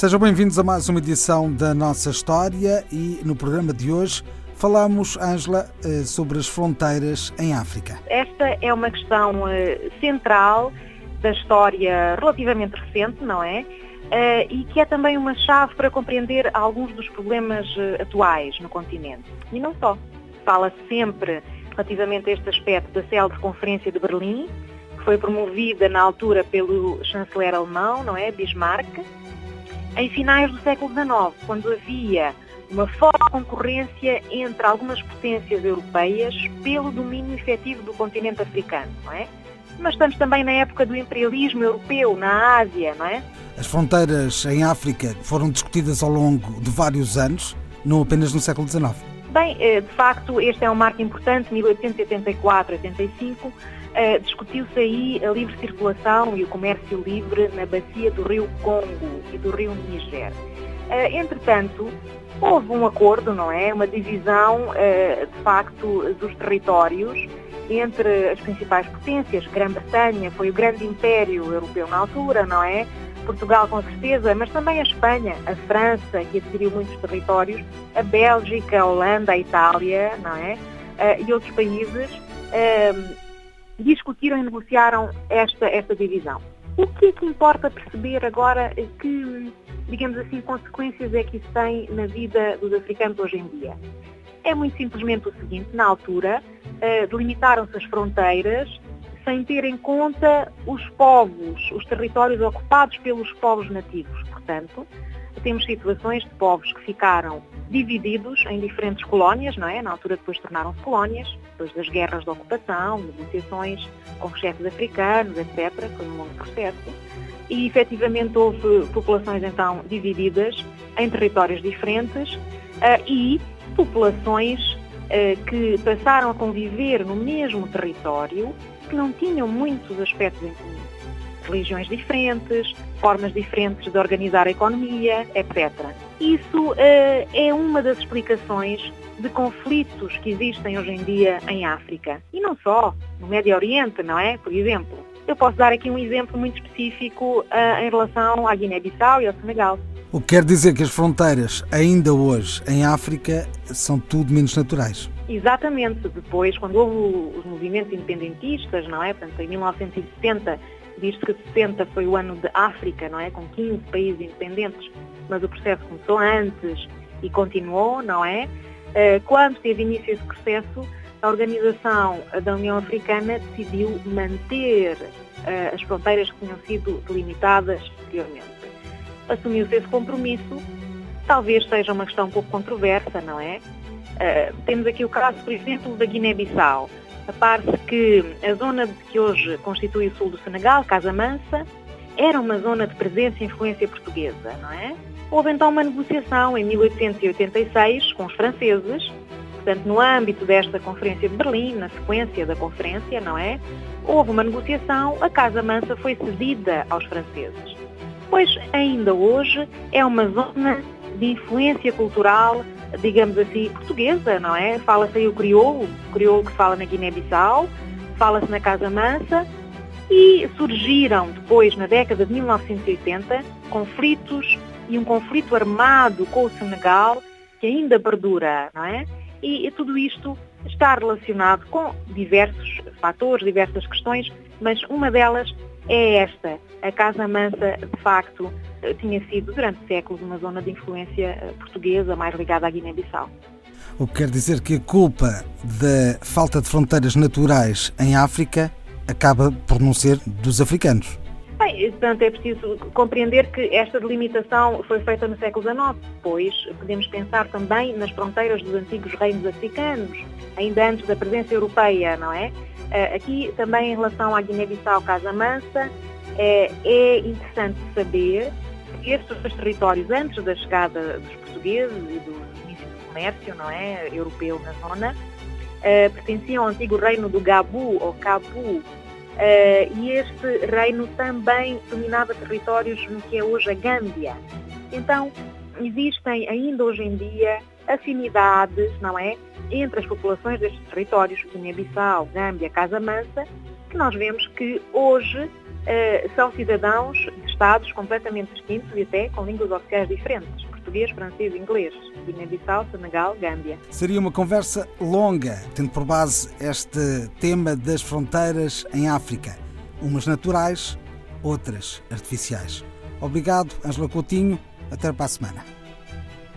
Sejam bem-vindos a mais uma edição da nossa história e no programa de hoje falamos, Ângela, eh, sobre as fronteiras em África. Esta é uma questão eh, central da história relativamente recente, não é? Uh, e que é também uma chave para compreender alguns dos problemas atuais no continente. E não só. Fala sempre relativamente a este aspecto da célebre Conferência de Berlim, que foi promovida na altura pelo chanceler alemão, não é, Bismarck, em finais do século XIX, quando havia uma forte concorrência entre algumas potências europeias pelo domínio efetivo do continente africano, não é? Mas estamos também na época do imperialismo europeu na Ásia, não é? As fronteiras em África foram discutidas ao longo de vários anos, não apenas no século XIX. Bem, eh, de facto, este é um marco importante, 1884-85, eh, discutiu-se aí a livre circulação e o comércio livre na bacia do rio Congo e do rio Níger. Eh, entretanto, houve um acordo, não é? Uma divisão, de facto, dos territórios entre as principais potências. Grã-Bretanha foi o grande império europeu na altura, não é? Portugal com certeza, mas também a Espanha, a França, que adquiriu muitos territórios, a Bélgica, a Holanda, a Itália, não é? E outros países discutiram e negociaram esta, esta divisão. O que é que importa perceber agora que, digamos assim, consequências é que isso tem na vida dos africanos hoje em dia? É muito simplesmente o seguinte, na altura, uh, delimitaram-se as fronteiras sem ter em conta os povos, os territórios ocupados pelos povos nativos. Portanto, temos situações de povos que ficaram divididos em diferentes colónias, não é? Na altura depois tornaram-se colónias, depois das guerras de ocupação, negociações com os chefes africanos, etc. Foi um longo processo. E efetivamente houve populações então divididas em territórios diferentes uh, e populações uh, que passaram a conviver no mesmo território que não tinham muitos aspectos em comum. Religiões diferentes, formas diferentes de organizar a economia, etc. Isso uh, é uma das explicações de conflitos que existem hoje em dia em África. E não só, no Médio Oriente, não é? Por exemplo. Eu posso dar aqui um exemplo muito específico uh, em relação à Guiné-Bissau e ao Senegal. O que quer dizer que as fronteiras, ainda hoje, em África, são tudo menos naturais. Exatamente. Depois, quando houve os movimentos independentistas, não é? Portanto, em 1970, diz-se que 60 foi o ano de África, não é? Com 15 países independentes, mas o processo começou antes e continuou, não é? Eh, quando teve início esse processo, a Organização da União Africana decidiu manter eh, as fronteiras que tinham sido delimitadas anteriormente. Assumiu-se esse compromisso, talvez seja uma questão um pouco controversa, não é? Uh, temos aqui o caso, por exemplo, da Guiné-Bissau. A parte que a zona que hoje constitui o sul do Senegal, Casa Mansa, era uma zona de presença e influência portuguesa, não é? Houve então uma negociação em 1886 com os franceses, portanto, no âmbito desta Conferência de Berlim, na sequência da conferência, não é? Houve uma negociação, a Casa Mansa foi cedida aos franceses. Pois ainda hoje é uma zona de influência cultural digamos assim, portuguesa, não é? Fala-se aí o crioulo, o crioulo que fala na Guiné-Bissau, fala-se na Casa Mansa e surgiram depois, na década de 1980, conflitos e um conflito armado com o Senegal que ainda perdura, não é? E, e tudo isto está relacionado com diversos fatores, diversas questões, mas uma delas é esta. A Casa Mansa, de facto, tinha sido durante séculos uma zona de influência eh, portuguesa mais ligada à Guiné-Bissau. O que quer dizer que a culpa da falta de fronteiras naturais em África acaba por não ser dos africanos. Bem, portanto, é preciso compreender que esta delimitação foi feita no século XIX. Depois, podemos pensar também nas fronteiras dos antigos reinos africanos, ainda antes da presença europeia, não é? Eh, aqui, também em relação à Guiné-Bissau, Casa Mansa, é, interessante saber estes dois territórios, antes da chegada dos portugueses e do início do comércio não é, europeu na zona, uh, pertenciam ao antigo reino do Gabu, ou Cabu, uh, e este reino também dominava territórios no que é hoje a Gâmbia. Então, existem ainda hoje em dia afinidades, não é, entre as populações destes territórios, Guiné-Bissau, Gâmbia, Casa Mansa, que nós vemos que hoje uh, são cidadãos de Estados completamente distintos e até com línguas oficiais diferentes, português, francês e inglês, Guiné-Bissau, Senegal, Gâmbia. Seria uma conversa longa, tendo por base este tema das fronteiras em África, umas naturais, outras artificiais. Obrigado, Angela Coutinho. Até para a semana.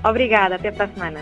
Obrigada, até para a semana.